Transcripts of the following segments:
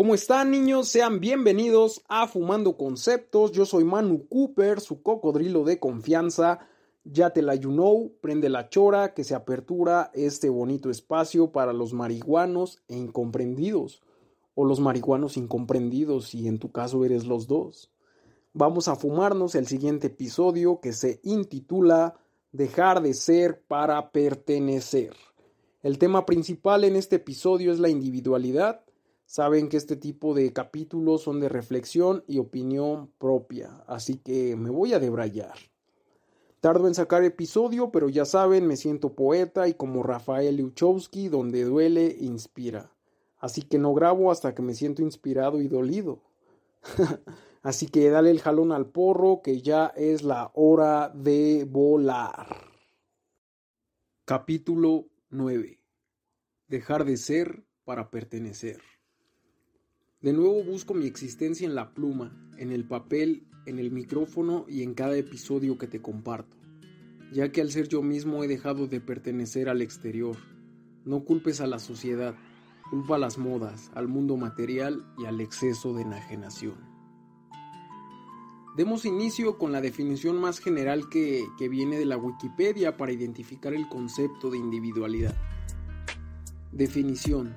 ¿Cómo están niños? Sean bienvenidos a Fumando Conceptos. Yo soy Manu Cooper, su cocodrilo de confianza. Ya te la you know, prende la chora que se apertura este bonito espacio para los marihuanos e incomprendidos. O los marihuanos incomprendidos si en tu caso eres los dos. Vamos a fumarnos el siguiente episodio que se intitula Dejar de ser para pertenecer. El tema principal en este episodio es la individualidad Saben que este tipo de capítulos son de reflexión y opinión propia, así que me voy a debrayar. Tardo en sacar episodio, pero ya saben, me siento poeta y como Rafael Liuchowski, donde duele, inspira. Así que no grabo hasta que me siento inspirado y dolido. Así que dale el jalón al porro, que ya es la hora de volar. Capítulo 9. Dejar de ser para pertenecer. De nuevo busco mi existencia en la pluma, en el papel, en el micrófono y en cada episodio que te comparto, ya que al ser yo mismo he dejado de pertenecer al exterior. No culpes a la sociedad, culpa a las modas, al mundo material y al exceso de enajenación. Demos inicio con la definición más general que, que viene de la Wikipedia para identificar el concepto de individualidad. Definición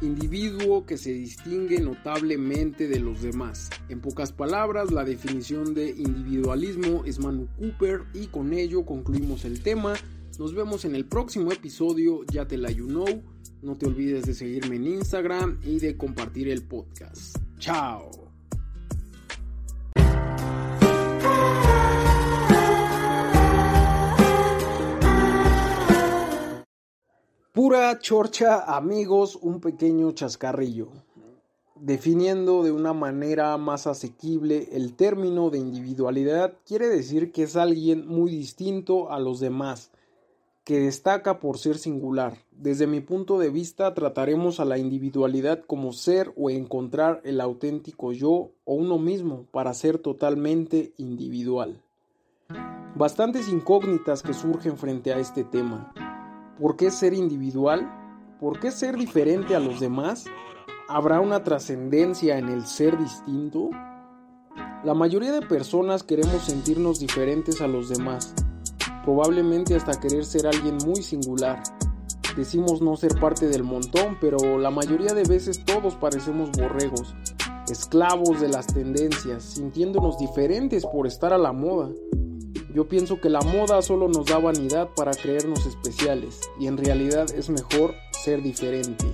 individuo que se distingue notablemente de los demás. En pocas palabras, la definición de individualismo es Manu Cooper y con ello concluimos el tema. Nos vemos en el próximo episodio, ya te la you know. No te olvides de seguirme en Instagram y de compartir el podcast. Chao. Pura chorcha, amigos, un pequeño chascarrillo. Definiendo de una manera más asequible el término de individualidad, quiere decir que es alguien muy distinto a los demás, que destaca por ser singular. Desde mi punto de vista, trataremos a la individualidad como ser o encontrar el auténtico yo o uno mismo para ser totalmente individual. Bastantes incógnitas que surgen frente a este tema. ¿Por qué ser individual? ¿Por qué ser diferente a los demás? ¿Habrá una trascendencia en el ser distinto? La mayoría de personas queremos sentirnos diferentes a los demás, probablemente hasta querer ser alguien muy singular. Decimos no ser parte del montón, pero la mayoría de veces todos parecemos borregos, esclavos de las tendencias, sintiéndonos diferentes por estar a la moda. Yo pienso que la moda solo nos da vanidad para creernos especiales y en realidad es mejor ser diferente.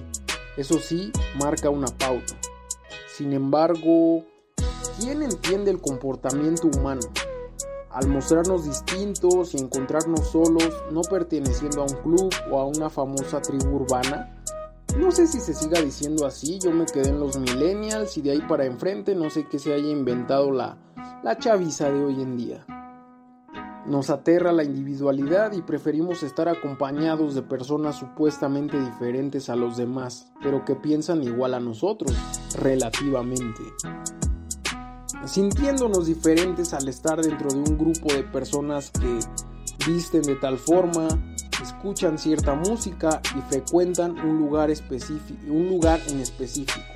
Eso sí, marca una pauta. Sin embargo, ¿quién entiende el comportamiento humano? Al mostrarnos distintos y encontrarnos solos, no perteneciendo a un club o a una famosa tribu urbana, no sé si se siga diciendo así, yo me quedé en los millennials y de ahí para enfrente no sé qué se haya inventado la, la chaviza de hoy en día. Nos aterra la individualidad y preferimos estar acompañados de personas supuestamente diferentes a los demás, pero que piensan igual a nosotros, relativamente. Sintiéndonos diferentes al estar dentro de un grupo de personas que visten de tal forma, escuchan cierta música y frecuentan un lugar, un lugar en específico.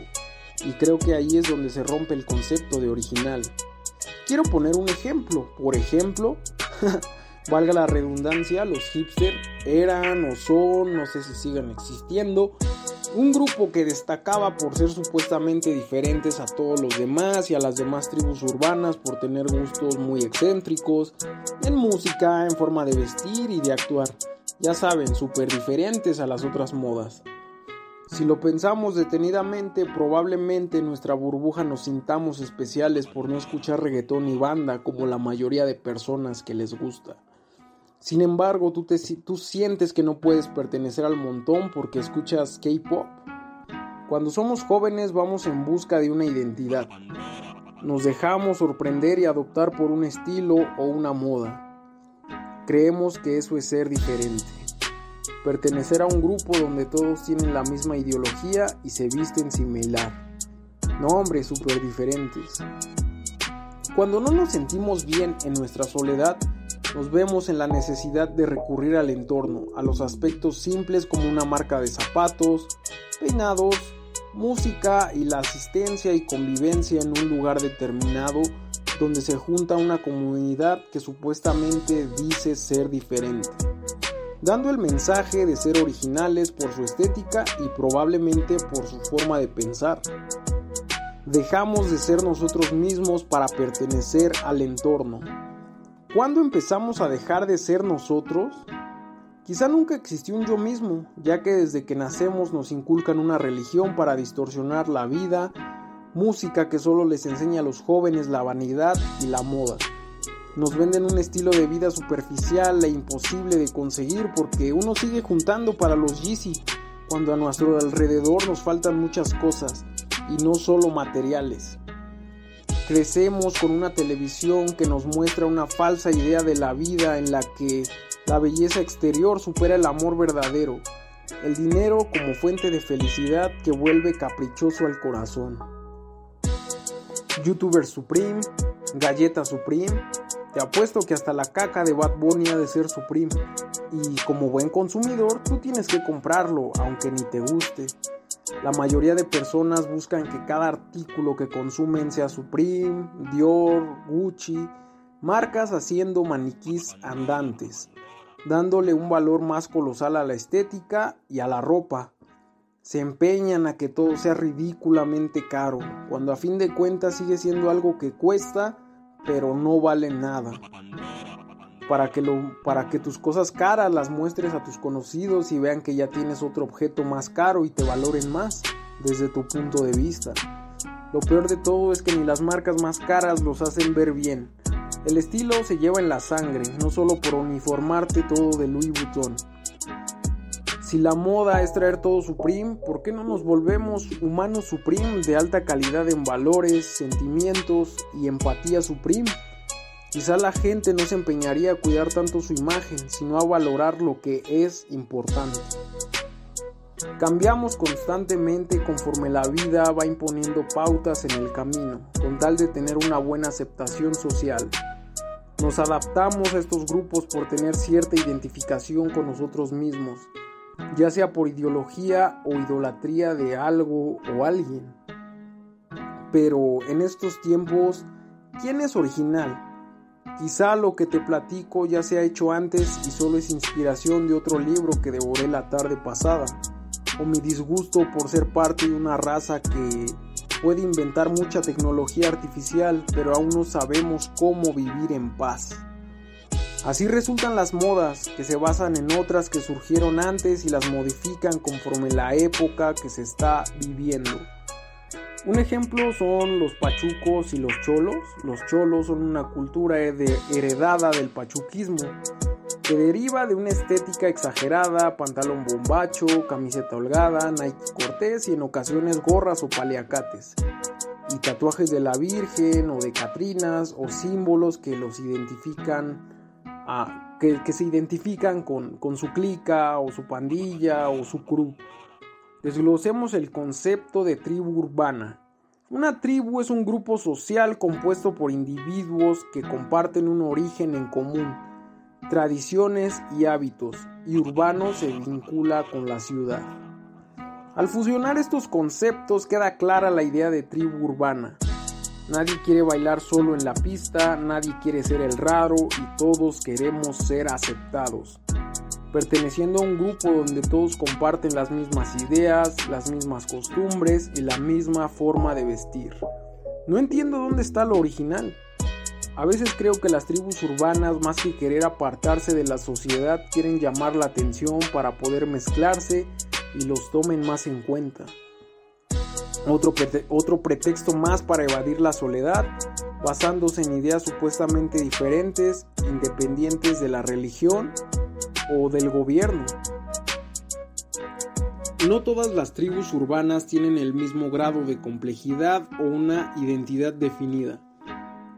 Y creo que ahí es donde se rompe el concepto de original. Quiero poner un ejemplo. Por ejemplo, valga la redundancia, los hipsters eran o son, no sé si sigan existiendo, un grupo que destacaba por ser supuestamente diferentes a todos los demás y a las demás tribus urbanas por tener gustos muy excéntricos en música, en forma de vestir y de actuar. Ya saben, súper diferentes a las otras modas. Si lo pensamos detenidamente, probablemente en nuestra burbuja nos sintamos especiales por no escuchar reggaetón y banda como la mayoría de personas que les gusta. Sin embargo, tú, te, tú sientes que no puedes pertenecer al montón porque escuchas K-Pop. Cuando somos jóvenes vamos en busca de una identidad. Nos dejamos sorprender y adoptar por un estilo o una moda. Creemos que eso es ser diferente pertenecer a un grupo donde todos tienen la misma ideología y se visten similar. Nombres súper diferentes. Cuando no nos sentimos bien en nuestra soledad, nos vemos en la necesidad de recurrir al entorno, a los aspectos simples como una marca de zapatos, peinados, música y la asistencia y convivencia en un lugar determinado donde se junta una comunidad que supuestamente dice ser diferente, dando el mensaje de ser originales por su estética y probablemente por su forma de pensar. Dejamos de ser nosotros mismos para pertenecer al entorno. ¿Cuándo empezamos a dejar de ser nosotros? Quizá nunca existió un yo mismo, ya que desde que nacemos nos inculcan una religión para distorsionar la vida, música que solo les enseña a los jóvenes la vanidad y la moda. Nos venden un estilo de vida superficial e imposible de conseguir porque uno sigue juntando para los Yeezy, cuando a nuestro alrededor nos faltan muchas cosas, y no solo materiales. Crecemos con una televisión que nos muestra una falsa idea de la vida en la que la belleza exterior supera el amor verdadero, el dinero como fuente de felicidad que vuelve caprichoso al corazón. YouTuber Supreme, Galleta Supreme, te apuesto que hasta la caca de Bad Bunny ha de ser Supreme. Y como buen consumidor, tú tienes que comprarlo, aunque ni te guste. La mayoría de personas buscan que cada artículo que consumen sea Supreme, Dior, Gucci, marcas haciendo maniquís andantes dándole un valor más colosal a la estética y a la ropa. Se empeñan a que todo sea ridículamente caro, cuando a fin de cuentas sigue siendo algo que cuesta, pero no vale nada. Para que, para que tus cosas caras las muestres a tus conocidos y vean que ya tienes otro objeto más caro y te valoren más desde tu punto de vista. Lo peor de todo es que ni las marcas más caras los hacen ver bien, el estilo se lleva en la sangre, no solo por uniformarte todo de Louis Vuitton. Si la moda es traer todo Supreme, ¿por qué no nos volvemos humanos Supreme de alta calidad en valores, sentimientos y empatía Supreme? Quizá la gente no se empeñaría a cuidar tanto su imagen, sino a valorar lo que es importante. Cambiamos constantemente conforme la vida va imponiendo pautas en el camino, con tal de tener una buena aceptación social. Nos adaptamos a estos grupos por tener cierta identificación con nosotros mismos, ya sea por ideología o idolatría de algo o alguien. Pero en estos tiempos, ¿quién es original? Quizá lo que te platico ya se ha hecho antes y solo es inspiración de otro libro que devoré la tarde pasada, o mi disgusto por ser parte de una raza que puede inventar mucha tecnología artificial, pero aún no sabemos cómo vivir en paz. Así resultan las modas, que se basan en otras que surgieron antes y las modifican conforme la época que se está viviendo. Un ejemplo son los pachucos y los cholos. Los cholos son una cultura heredada del pachuquismo, que deriva de una estética exagerada, pantalón bombacho, camiseta holgada, Nike Cortés y en ocasiones gorras o paliacates, y tatuajes de la Virgen o de Catrinas o símbolos que los identifican, que, se identifican con, con su clica o su pandilla o su crew. Desglosemos el concepto de tribu urbana. Una tribu es un grupo social compuesto por individuos que comparten un origen en común tradiciones y hábitos, y urbano se vincula con la ciudad. Al fusionar estos conceptos queda clara la idea de tribu urbana. Nadie quiere bailar solo en la pista, nadie quiere ser el raro y todos queremos ser aceptados. Perteneciendo a un grupo donde todos comparten las mismas ideas, las mismas costumbres y la misma forma de vestir. No entiendo dónde está lo original. A veces creo que las tribus urbanas, más que querer apartarse de la sociedad, quieren llamar la atención para poder mezclarse y los tomen más en cuenta. Otro, otro pretexto más para evadir la soledad, basándose en ideas supuestamente diferentes, independientes de la religión o del gobierno. No todas las tribus urbanas tienen el mismo grado de complejidad o una identidad definida.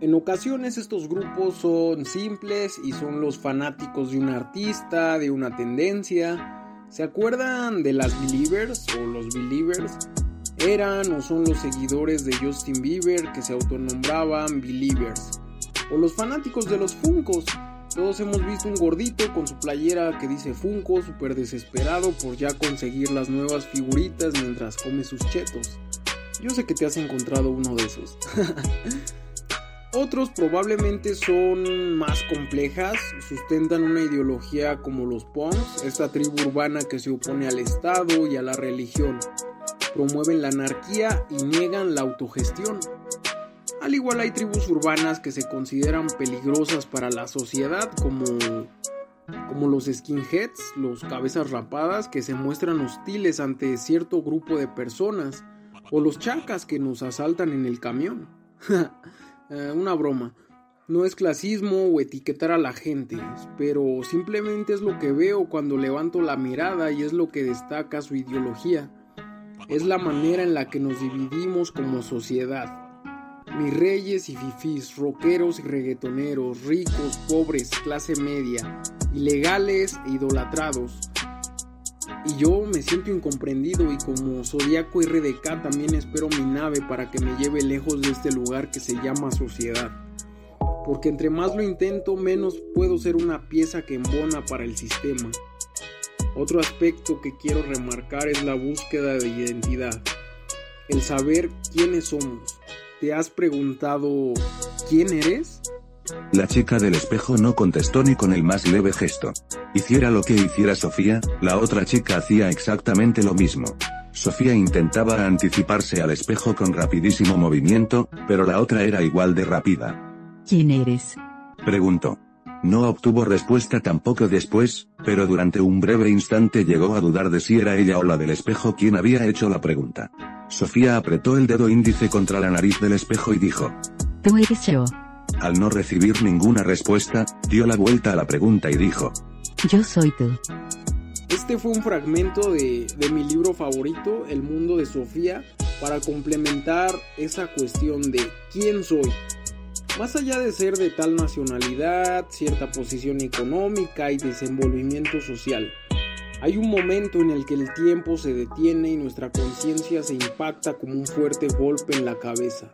En ocasiones estos grupos son simples y son los fanáticos de un artista, de una tendencia. ¿Se acuerdan de las Believers o los Believers? Eran o son los seguidores de Justin Bieber que se autonombraban Believers. O los fanáticos de los Funcos, Todos hemos visto un gordito con su playera que dice Funko, súper desesperado por ya conseguir las nuevas figuritas mientras come sus chetos. Yo sé que te has encontrado uno de esos. Otros probablemente son más complejas, sustentan una ideología como los Pons, esta tribu urbana que se opone al Estado y a la religión. Promueven la anarquía y niegan la autogestión. Al igual hay tribus urbanas que se consideran peligrosas para la sociedad como, como los skinheads, los cabezas rapadas que se muestran hostiles ante cierto grupo de personas, o los chacas que nos asaltan en el camión. Eh, una broma. No es clasismo o etiquetar a la gente, pero simplemente es lo que veo cuando levanto la mirada y es lo que destaca su ideología. Es la manera en la que nos dividimos como sociedad. Mis reyes y fifís, rockeros y reggaetoneros, ricos, pobres, clase media, ilegales e idolatrados. Y yo me siento incomprendido y como Zodiaco RDK también espero mi nave para que me lleve lejos de este lugar que se llama sociedad. Porque entre más lo intento, menos puedo ser una pieza que embona para el sistema. Otro aspecto que quiero remarcar es la búsqueda de identidad. El saber quiénes somos ¿Te has preguntado quién eres? La chica del espejo no contestó ni con el más leve gesto. Hiciera lo que hiciera Sofía, la otra chica hacía exactamente lo mismo. Sofía intentaba anticiparse al espejo con rapidísimo movimiento, pero la otra era igual de rápida. ¿Quién eres? Preguntó. No obtuvo respuesta tampoco después, pero durante un breve instante llegó a dudar de si era ella o la del espejo quien había hecho la pregunta. Sofía apretó el dedo índice contra la nariz del espejo y dijo. Tú eres yo. Al no recibir ninguna respuesta, dio la vuelta a la pregunta y dijo. Yo soy tú. Este fue un fragmento de, de mi libro favorito, El mundo de Sofía, para complementar esa cuestión de quién soy. Más allá de ser de tal nacionalidad, cierta posición económica y desenvolvimiento social, hay un momento en el que el tiempo se detiene y nuestra conciencia se impacta como un fuerte golpe en la cabeza.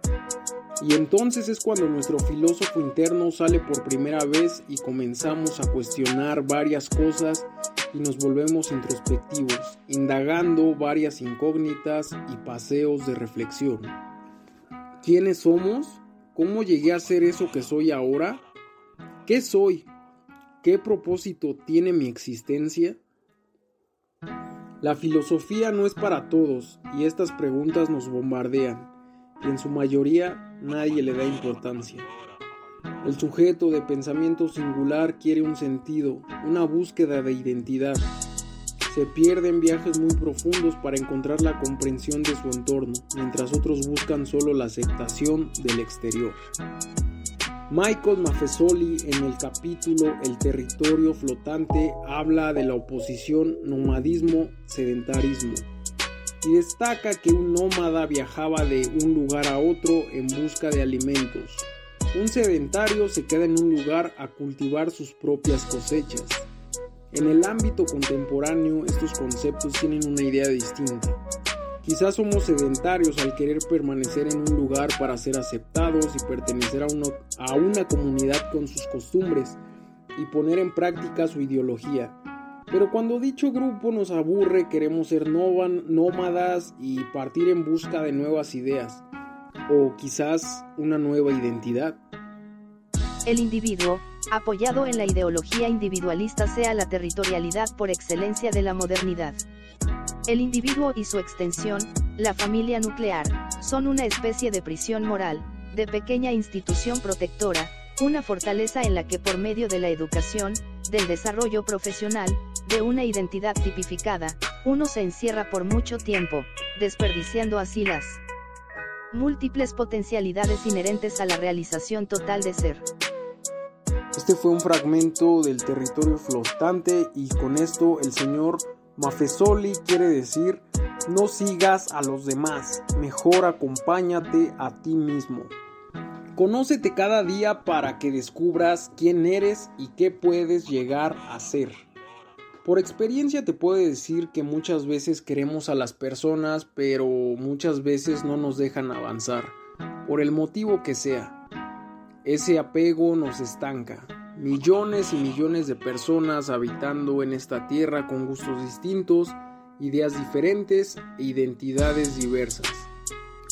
Y entonces es cuando nuestro filósofo interno sale por primera vez y comenzamos a cuestionar varias cosas y nos volvemos introspectivos, indagando varias incógnitas y paseos de reflexión. ¿Quiénes somos? ¿Cómo llegué a ser eso que soy ahora? ¿Qué soy? ¿Qué propósito tiene mi existencia? La filosofía no es para todos y estas preguntas nos bombardean y en su mayoría nadie le da importancia. El sujeto de pensamiento singular quiere un sentido, una búsqueda de identidad. Se pierde en viajes muy profundos para encontrar la comprensión de su entorno, mientras otros buscan solo la aceptación del exterior. Michael Maffesoli en el capítulo El territorio flotante habla de la oposición nomadismo-sedentarismo y destaca que un nómada viajaba de un lugar a otro en busca de alimentos. Un sedentario se queda en un lugar a cultivar sus propias cosechas. En el ámbito contemporáneo estos conceptos tienen una idea distinta. Quizás somos sedentarios al querer permanecer en un lugar para ser aceptados y pertenecer a, una comunidad con sus costumbres y poner en práctica su ideología. Pero cuando dicho grupo nos aburre, queremos ser nómadas y partir en busca de nuevas ideas, o quizás una nueva identidad. El individuo, apoyado en la ideología individualista, sea la territorialidad por excelencia de la modernidad. El individuo y su extensión, la familia nuclear, son una especie de prisión moral, de pequeña institución protectora, una fortaleza en la que por medio de la educación, del desarrollo profesional, de una identidad tipificada, uno se encierra por mucho tiempo, desperdiciando así las múltiples potencialidades inherentes a la realización total de ser. Este fue un fragmento del territorio flotante y con esto el señor Mafesoli quiere decir no sigas a los demás, mejor acompáñate a ti mismo. Conócete cada día para que descubras quién eres y qué puedes llegar a ser. Por experiencia te puedo decir que muchas veces queremos a las personas, pero muchas veces no nos dejan avanzar, por el motivo que sea. Ese apego nos estanca, Millones y millones de personas habitando en esta tierra con gustos distintos, ideas diferentes e identidades diversas.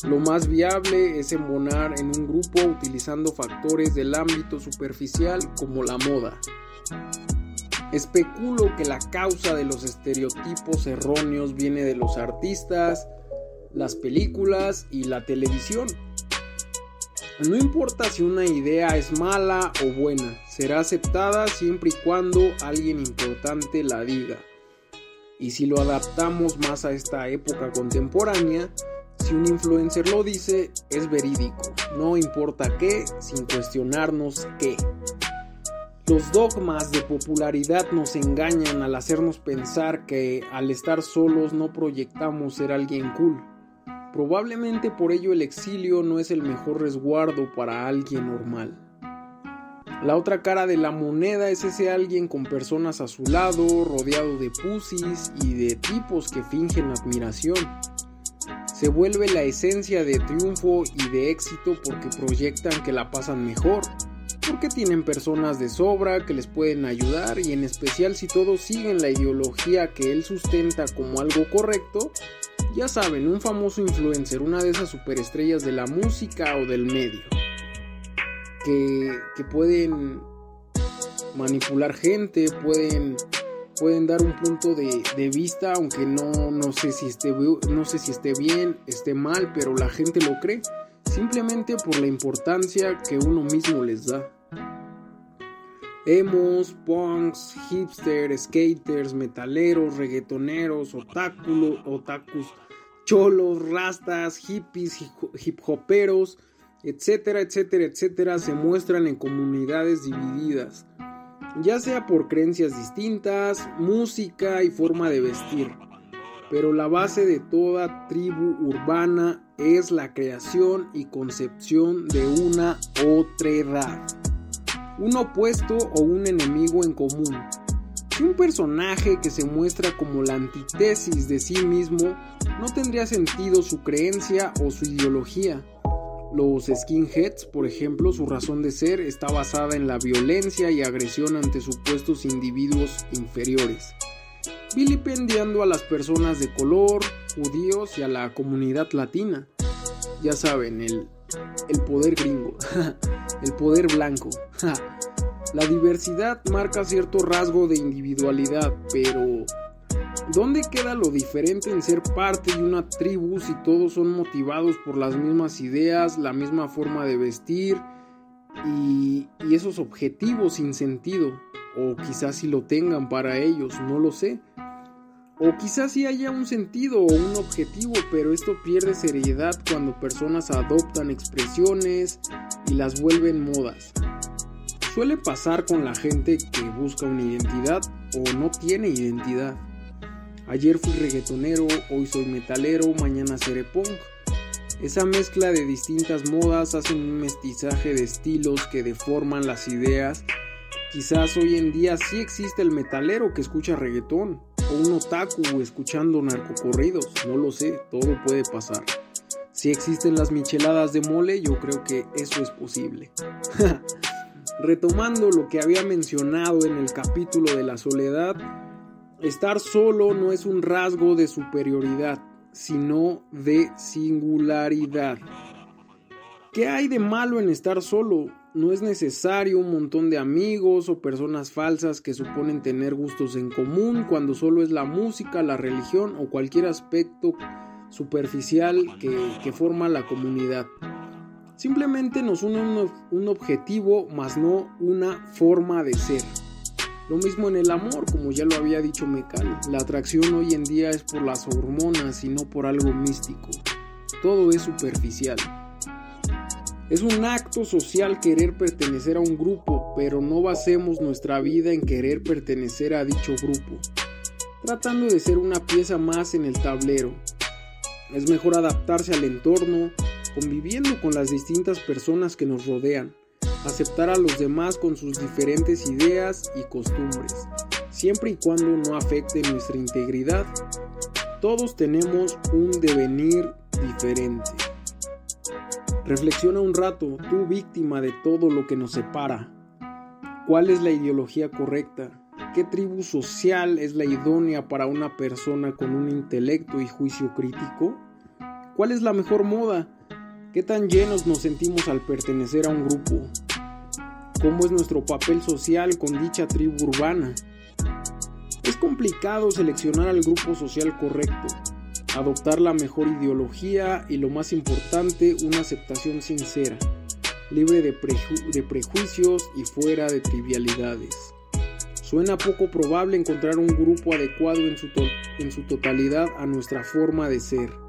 Lo más viable es embonar en un grupo utilizando factores del ámbito superficial como la moda. Especulo que la causa de los estereotipos erróneos viene de los artistas, las películas y la televisión. No importa si una idea es mala o buena, será aceptada siempre y cuando alguien importante la diga. Y si lo adaptamos más a esta época contemporánea, si un influencer lo dice, es verídico, no importa qué, sin cuestionarnos qué. Los dogmas de popularidad nos engañan al hacernos pensar que al estar solos no proyectamos ser alguien cool. Probablemente por ello el exilio no es el mejor resguardo para alguien normal. La otra cara de la moneda es ese alguien con personas a su lado, rodeado de pusis y de tipos que fingen admiración. Se vuelve la esencia de triunfo y de éxito porque proyectan que la pasan mejor, porque tienen personas de sobra que les pueden ayudar y en especial si todos siguen la ideología que él sustenta como algo correcto, ya saben, un famoso influencer, una de esas superestrellas de la música o del medio, que, pueden manipular gente, pueden, pueden dar un punto de, vista, aunque no, no, sé si esté, no sé si esté bien, esté mal, pero la gente lo cree, simplemente por la importancia que uno mismo les da. Emos, punks, hipsters, skaters, metaleros, reggaetoneros, otáculos, otakus, cholos, rastas, hippies, hip hoperos, etcétera, etcétera, etcétera, se muestran en comunidades divididas, ya sea por creencias distintas, música y forma de vestir. Pero la base de toda tribu urbana es la creación y concepción de una otra edad, un opuesto o un enemigo en común, un personaje que se muestra como la antítesis de sí mismo no tendría sentido su creencia o su ideología. Los skinheads, por ejemplo, su razón de ser está basada en la violencia y agresión ante supuestos individuos inferiores, vilipendiando a las personas de color, judíos y a la comunidad latina. Ya saben, el, el poder gringo, el poder blanco. La diversidad marca cierto rasgo de individualidad, pero ¿dónde queda lo diferente en ser parte de una tribu si todos son motivados por las mismas ideas, la misma forma de vestir y, esos objetivos sin sentido? O quizás si lo tengan para ellos, no lo sé. O quizás sí haya un sentido o un objetivo, pero esto pierde seriedad cuando personas adoptan expresiones y las vuelven modas. Suele pasar con la gente que busca una identidad o no tiene identidad. Ayer fui reggaetonero, hoy soy metalero, mañana seré punk. Esa mezcla de distintas modas hace un mestizaje de estilos que deforman las ideas. Quizás hoy en día sí existe el metalero que escucha reggaetón, o un otaku escuchando narcocorridos, no lo sé, todo puede pasar. Si existen las micheladas de mole, yo creo que eso es posible. Retomando lo que había mencionado en el capítulo de la soledad, estar solo no es un rasgo de superioridad, sino de singularidad. ¿Qué hay de malo en estar solo? No es necesario un montón de amigos o personas falsas que suponen tener gustos en común cuando solo es la música, la religión o cualquier aspecto superficial que, que forma la comunidad. Simplemente nos une un, objetivo, más no una forma de ser. Lo mismo en el amor, como ya lo había dicho Mecal. La atracción hoy en día es por las hormonas y no por algo místico. Todo es superficial. Es un acto social querer pertenecer a un grupo, pero no basemos nuestra vida en querer pertenecer a dicho grupo, tratando de ser una pieza más en el tablero. Es mejor adaptarse al entorno, conviviendo con las distintas personas que nos rodean, aceptar a los demás con sus diferentes ideas y costumbres, siempre y cuando no afecte nuestra integridad. Todos tenemos un devenir diferente. Reflexiona un rato, tú víctima de todo lo que nos separa. ¿Cuál es la ideología correcta? ¿Qué tribu social es la idónea para una persona con un intelecto y juicio crítico? ¿Cuál es la mejor moda? ¿Qué tan llenos nos sentimos al pertenecer a un grupo? ¿Cómo es nuestro papel social con dicha tribu urbana? Es complicado seleccionar al grupo social correcto, adoptar la mejor ideología y lo más importante, una aceptación sincera libre de, prejuicios y fuera de trivialidades. Suena poco probable encontrar un grupo adecuado en su totalidad a nuestra forma de ser.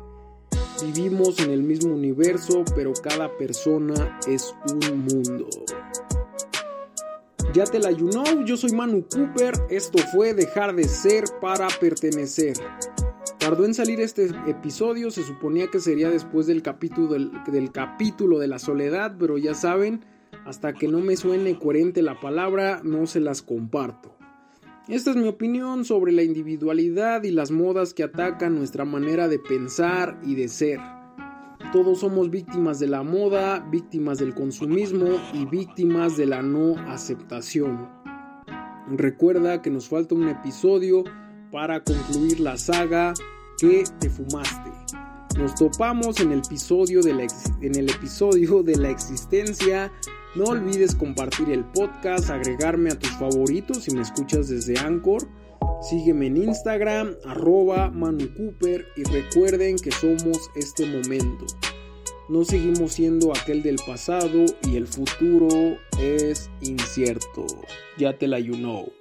Vivimos en el mismo universo, pero cada persona es un mundo. Ya te la you yo soy Manu Cooper, esto fue Dejar de Ser para Pertenecer. Tardó en salir este episodio, se suponía que sería después del capítulo, del, capítulo de la soledad, pero ya saben, hasta que no me suene coherente la palabra, no se las comparto. Esta es mi opinión sobre la individualidad y las modas que atacan nuestra manera de pensar y de ser. Todos somos víctimas de la moda, víctimas del consumismo y víctimas de la no aceptación. Recuerda que nos falta un episodio para concluir la saga que te fumaste. Nos topamos en el episodio de la, en el episodio de la existencia. No olvides compartir el podcast, agregarme a tus favoritos si me escuchas desde Anchor. Sígueme en Instagram, arroba Manu Cooper y recuerden que somos este momento. No seguimos siendo aquel del pasado y el futuro es incierto. Ya te la you know.